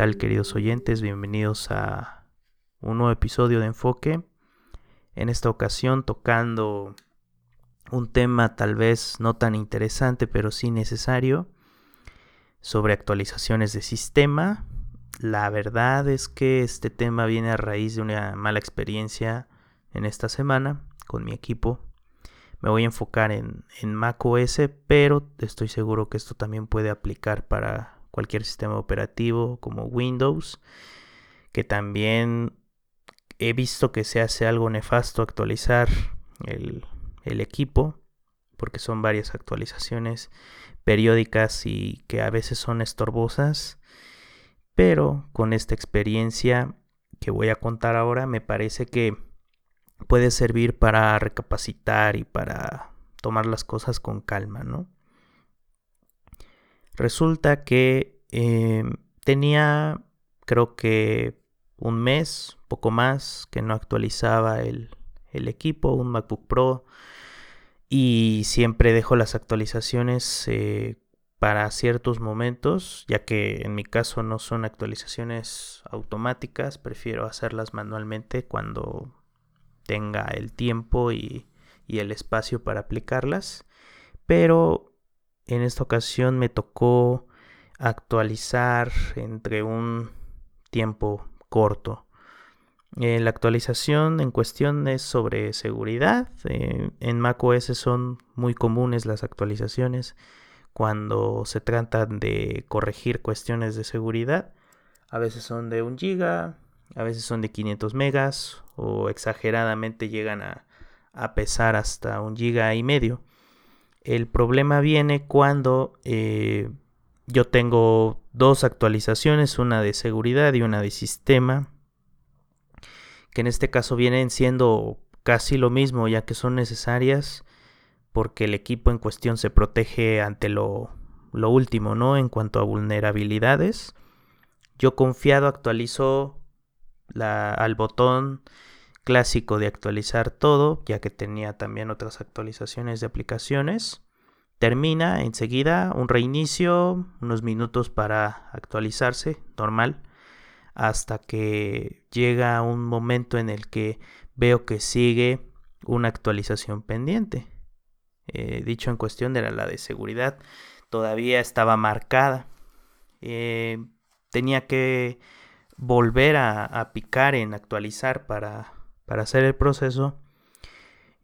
queridos oyentes? Bienvenidos a un nuevo episodio de Enfoque. En esta ocasión tocando un tema tal vez no tan interesante pero sí necesario sobre actualizaciones de sistema. La verdad es que este tema viene a raíz de una mala experiencia en esta semana con mi equipo. Me voy a enfocar en, en Mac OS, pero estoy seguro que esto también puede aplicar para cualquier sistema operativo como Windows, que también he visto que se hace algo nefasto actualizar el, equipo, porque son varias actualizaciones periódicas y que a veces son estorbosas, pero con esta experiencia que voy a contar ahora me parece que puede servir para recapacitar y para tomar las cosas con calma, ¿no? Resulta que em, tenía, creo que un mes, poco más, que no actualizaba el, equipo, un MacBook Pro. Y siempre dejo las actualizaciones eh, para ciertos momentos, ya que en mi caso no son actualizaciones automáticas, prefiero hacerlas manualmente cuando tenga el tiempo y, y el espacio para aplicarlas. Pero en esta ocasión me tocó actualizar entre un tiempo corto. Eh, la actualización en cuestión es sobre seguridad. Eh, en macOS son muy comunes las actualizaciones cuando se trata de corregir cuestiones de seguridad. A veces son de 1 giga, a veces son de 500 megas o exageradamente llegan a, pesar hasta un giga y medio. El problema viene cuando eh, yo tengo dos actualizaciones, una de seguridad y una de sistema, que en este caso vienen siendo casi lo mismo ya que son necesarias porque el equipo en cuestión se protege ante lo, último, ¿no? En cuanto a vulnerabilidades. Yo confiado actualizo al botón clásico de actualizar todo, ya que tenía también otras actualizaciones de aplicaciones. Termina enseguida un reinicio, unos minutos para actualizarse, normal, hasta que llega un momento en el que veo que sigue una actualización pendiente. Eh, dicho en cuestión era la de seguridad, todavía estaba marcada. Eh, tenía que volver a picar en actualizar para para hacer el proceso,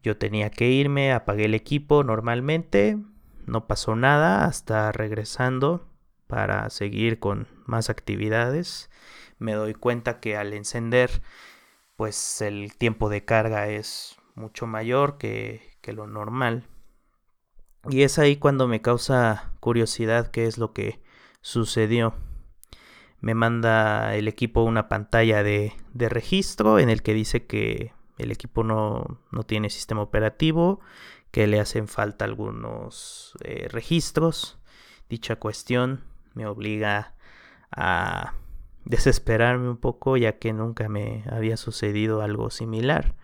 yo tenía que irme, apagué el equipo normalmente, no pasó nada hasta regresando para seguir con más actividades. Me doy cuenta que al encender, pues el tiempo de carga es mucho mayor que, que lo normal. Y es ahí cuando me causa curiosidad qué es lo que sucedió me manda el equipo una pantalla de, registro en el que dice que el equipo no, tiene sistema operativo, que le hacen falta algunos eh, registros. Dicha cuestión me obliga a desesperarme un poco ya que nunca me había sucedido algo similar.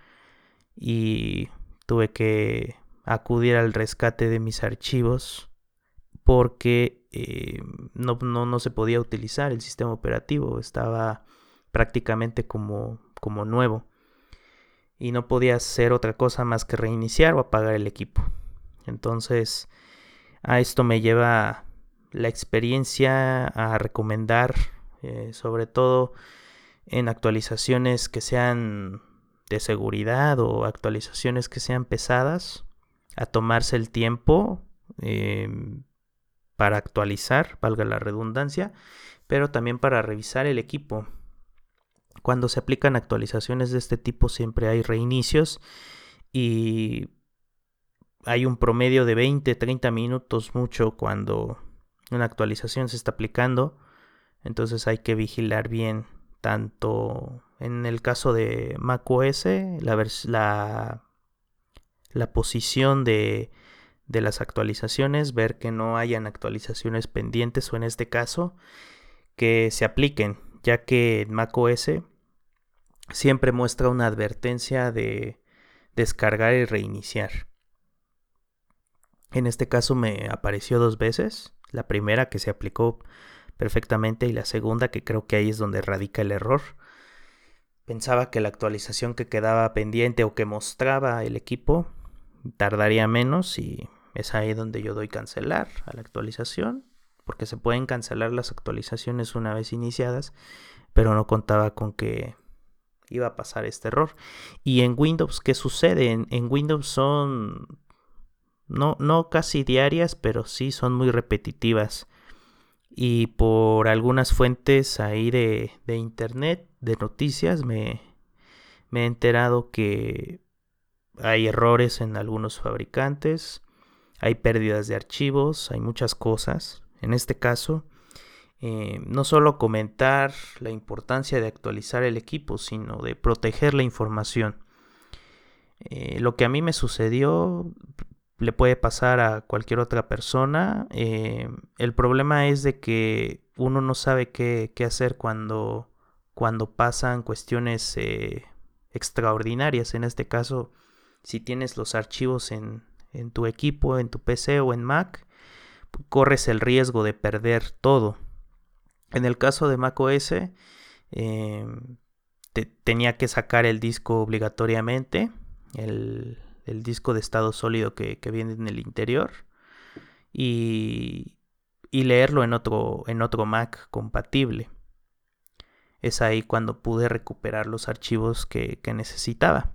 Y tuve que acudir al rescate de mis archivos porque eh, no, no, se podía utilizar el sistema operativo, estaba prácticamente como, como nuevo y no podía hacer otra cosa más que reiniciar o apagar el equipo. Entonces, a esto me lleva la experiencia a recomendar, eh, sobre todo en actualizaciones que sean de seguridad o actualizaciones que sean pesadas, a tomarse el tiempo em, para actualizar, valga la redundancia, pero también para revisar el equipo. Cuando se aplican actualizaciones de este tipo siempre hay reinicios y hay un promedio de 20-30 minutos mucho cuando una actualización se está aplicando. Entonces hay que vigilar bien tanto en el caso de macOS la, la, la posición de de las actualizaciones, ver que no hayan actualizaciones pendientes o en este caso que se apliquen, ya que en macOS siempre muestra una advertencia de descargar y reiniciar. En este caso me apareció dos veces. La primera que se aplicó perfectamente y la segunda que creo que ahí es donde radica el error. Pensaba que la actualización que quedaba pendiente o que mostraba el equipo tardaría menos y es ahí donde yo doy cancelar a la actualización porque se pueden cancelar las actualizaciones una vez iniciadas pero no contaba con que iba a pasar este error. Y en Windows, ¿qué sucede? En, Windows son no, no casi diarias, pero sí son muy repetitivas. Y por algunas fuentes ahí de, de internet, de noticias, me, me he enterado que hay errores en algunos fabricantes, hay pérdidas de archivos, hay muchas cosas. En este caso, eh, no solo comentar la importancia de actualizar el equipo, sino de proteger la información. Eh, lo que a mí me sucedió le puede pasar a cualquier otra persona. Eh, el problema es de que uno no sabe qué, hacer cuando, cuando pasan cuestiones extraordinarias. En este caso, si tienes los archivos en, en tu equipo, en tu PC o en Mac, corres el riesgo de perder todo. En el caso de macOS, eh, tenía que sacar el disco obligatoriamente, el, disco de estado sólido que, viene en el interior, y, leerlo en otro, en otro Mac compatible. Es ahí cuando pude recuperar los archivos que necesitaba.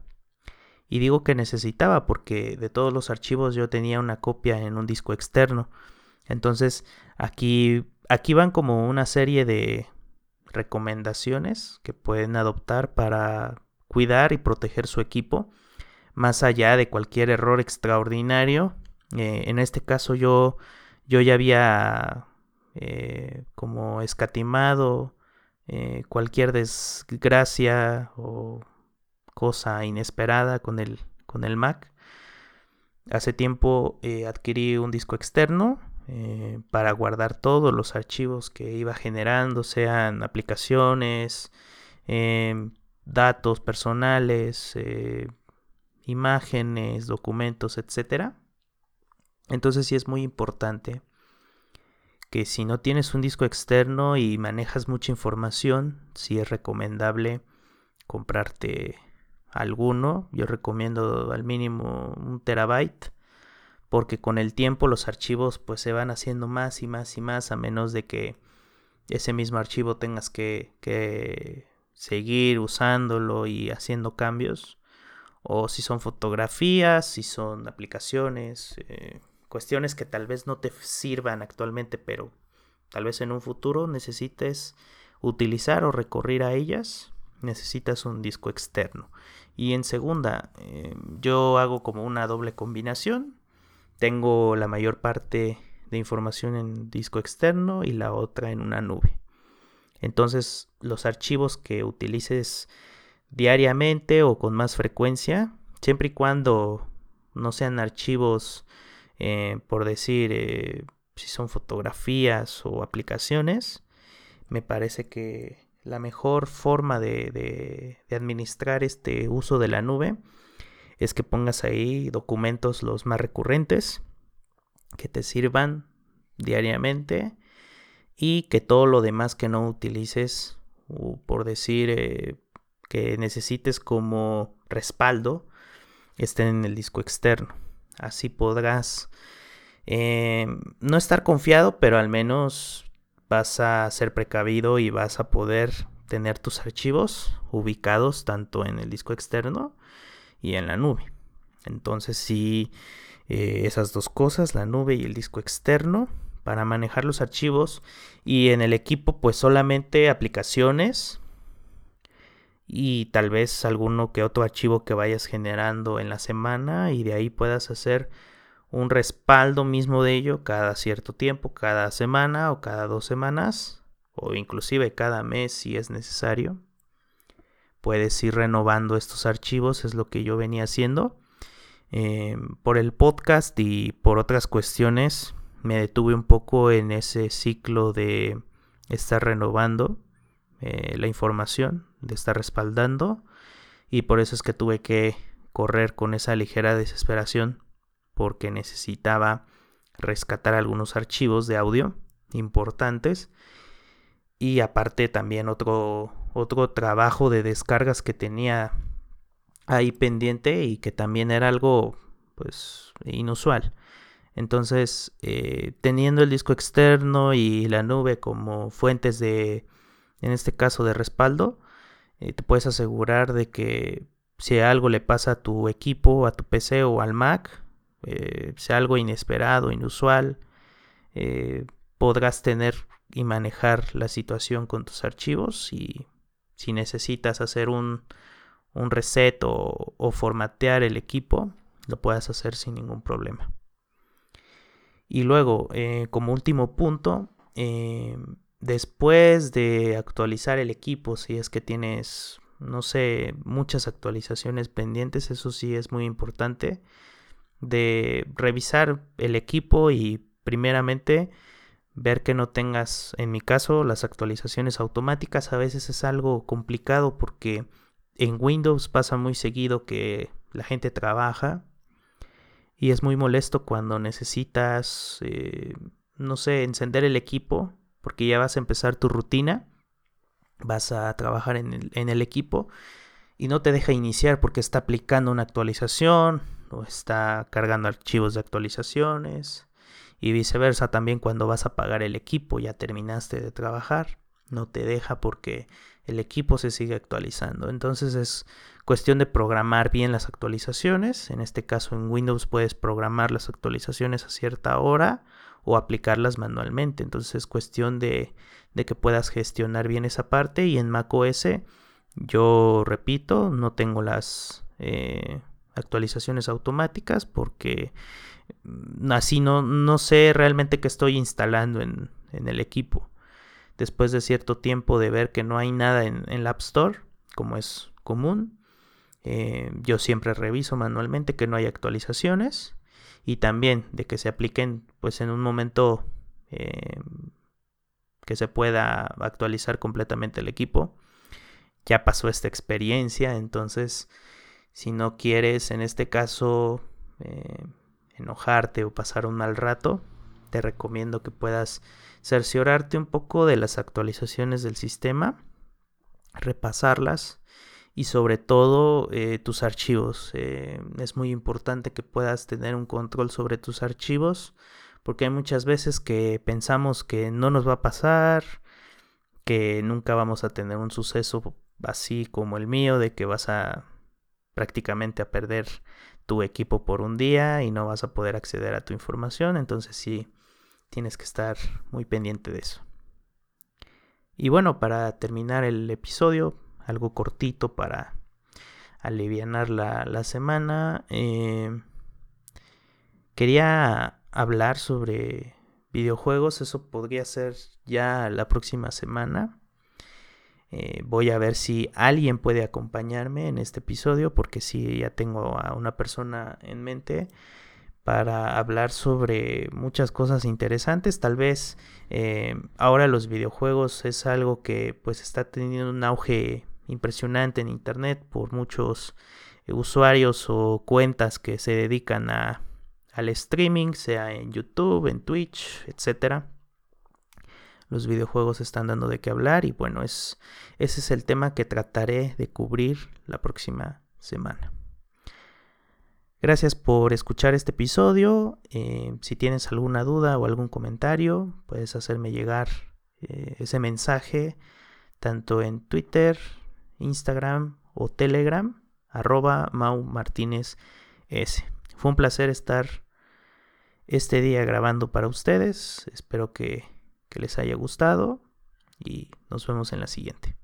Y digo que necesitaba porque de todos los archivos yo tenía una copia en un disco externo. Entonces aquí aquí van como una serie de recomendaciones que pueden adoptar para cuidar y proteger su equipo más allá de cualquier error extraordinario. Eh, en este caso yo, yo ya había eh, como escatimado eh, cualquier desgracia o cosa inesperada con el, con el Mac. Hace tiempo adquirí un disco externo eh, para guardar todos los archivos que iba generando, sean aplicaciones, em, datos personales, eh, imágenes, documentos, etc. Entonces sí es muy importante que si no tienes un disco externo y manejas mucha información, sí es recomendable comprarte alguno. Yo recomiendo al mínimo un terabyte porque con el tiempo los archivos pues se van haciendo más y más y más a menos de que ese mismo archivo tengas que, que seguir usándolo y haciendo cambios o si son fotografías, si son aplicaciones, eh, cuestiones que tal vez no te sirvan actualmente pero tal vez en un futuro necesites utilizar o recurrir a ellas, necesitas un disco externo. Y en segunda, eh, yo hago como una doble combinación tengo la mayor parte de información en disco externo y la otra en una nube. Entonces los archivos que utilices diariamente o con más frecuencia, siempre y cuando no sean archivos, eh, por decir, eh, si son fotografías o aplicaciones, me parece que la mejor forma de administrar este uso de la nube es que pongas ahí documentos los más recurrentes que te sirvan diariamente y que todo lo demás que no utilices, o por decir eh, que necesites como respaldo, estén en el disco externo. Así podrás eh, no estar confiado, pero al menos vas a ser precavido y vas a poder tener tus archivos ubicados tanto en el disco externo y en la nube. Entonces sí, eh, esas dos cosas, la nube y el disco externo, para manejar los archivos y en el equipo pues solamente aplicaciones y tal vez alguno que otro archivo que vayas generando en la semana y de ahí puedas hacer un respaldo mismo de ello cada cierto tiempo, cada semana o cada dos semanas o inclusive cada mes si es necesario puedes ir renovando estos archivos, es lo que yo venía haciendo. Em, por el podcast y por otras cuestiones me detuve un poco en ese ciclo de estar renovando eh, la información, de estar respaldando y por eso es que tuve que correr con esa ligera desesperación porque necesitaba rescatar algunos archivos de audio importantes y aparte también otro, otro trabajo de descargas que tenía ahí pendiente y que también era algo pues inusual. Entonces, eh, teniendo el disco externo y la nube como fuentes de, en este caso, de respaldo, eh, te puedes asegurar de que si algo le pasa a tu equipo, a tu PC o al Mac, eh, sea algo inesperado, inusual, podrás tener y manejar la situación con tus archivos y si necesitas hacer un, un reset o, formatear el equipo, lo puedas hacer sin ningún problema. Y luego, eh, como último punto, eh, después de actualizar el equipo, si es que tienes, no sé, muchas actualizaciones pendientes, eso sí es muy importante, de revisar el equipo y primeramente ver que no tengas, en mi caso, las actualizaciones automáticas a veces es algo complicado porque en Windows pasa muy seguido que la gente trabaja y es muy molesto cuando necesitas, eh, no sé, encender el equipo porque ya vas a empezar tu rutina, vas a trabajar en el, en el equipo y no te deja iniciar porque está aplicando una actualización o está cargando archivos de actualizaciones y viceversa también cuando vas a pagar el equipo, ya terminaste de trabajar, no te deja porque el equipo se sigue actualizando. Entonces es cuestión de programar bien las actualizaciones. En este caso en Windows puedes programar las actualizaciones a cierta hora o aplicarlas manualmente. Entonces es cuestión de, que puedas gestionar bien esa parte. Y en macOS, yo repito, no tengo las eh, actualizaciones automáticas porque así no, no sé realmente qué estoy instalando en, el equipo. Después de cierto tiempo de ver que no hay nada en, el App Store, como es común, eh, yo siempre reviso manualmente que no hay actualizaciones y también de que se apliquen pues en un momento eh, que se pueda actualizar completamente el equipo. Ya pasó esta experiencia, entonces si no quieres en este caso eh, enojarte o pasar un mal rato, te recomiendo que puedas cerciorarte un poco de las actualizaciones del sistema, repasarlas y sobre todo eh, tus archivos. Eh, es muy importante que puedas tener un control sobre tus archivos porque hay muchas veces que pensamos que no nos va a pasar, que nunca vamos a tener un suceso así como el mío, de que vas a prácticamente a perder tu equipo por un día y no vas a poder acceder a tu información. Entonces sí, tienes que estar muy pendiente de eso. Y bueno, para terminar el episodio, algo cortito para aliviar la, semana, eh, quería hablar sobre videojuegos. Eso podría ser ya la próxima semana. Eh, voy a ver si alguien puede acompañarme en este episodio porque si ya tengo a una persona en mente para hablar sobre muchas cosas interesantes. Tal vez eh, ahora los videojuegos es algo que pues está teniendo un auge impresionante en internet por muchos usuarios o cuentas que se dedican a, al streaming, sea en YouTube, en Twitch, etcétera los videojuegos están dando de qué hablar y bueno, es, ese es el tema que trataré de cubrir la próxima semana. Gracias por escuchar este episodio. Eh, si tienes alguna duda o algún comentario, puedes hacerme llegar eh, ese mensaje tanto en Twitter, Instagram o Telegram, arroba Mau Martínez S. Fue un placer estar este día grabando para ustedes. Espero que que les haya gustado y nos vemos en la siguiente.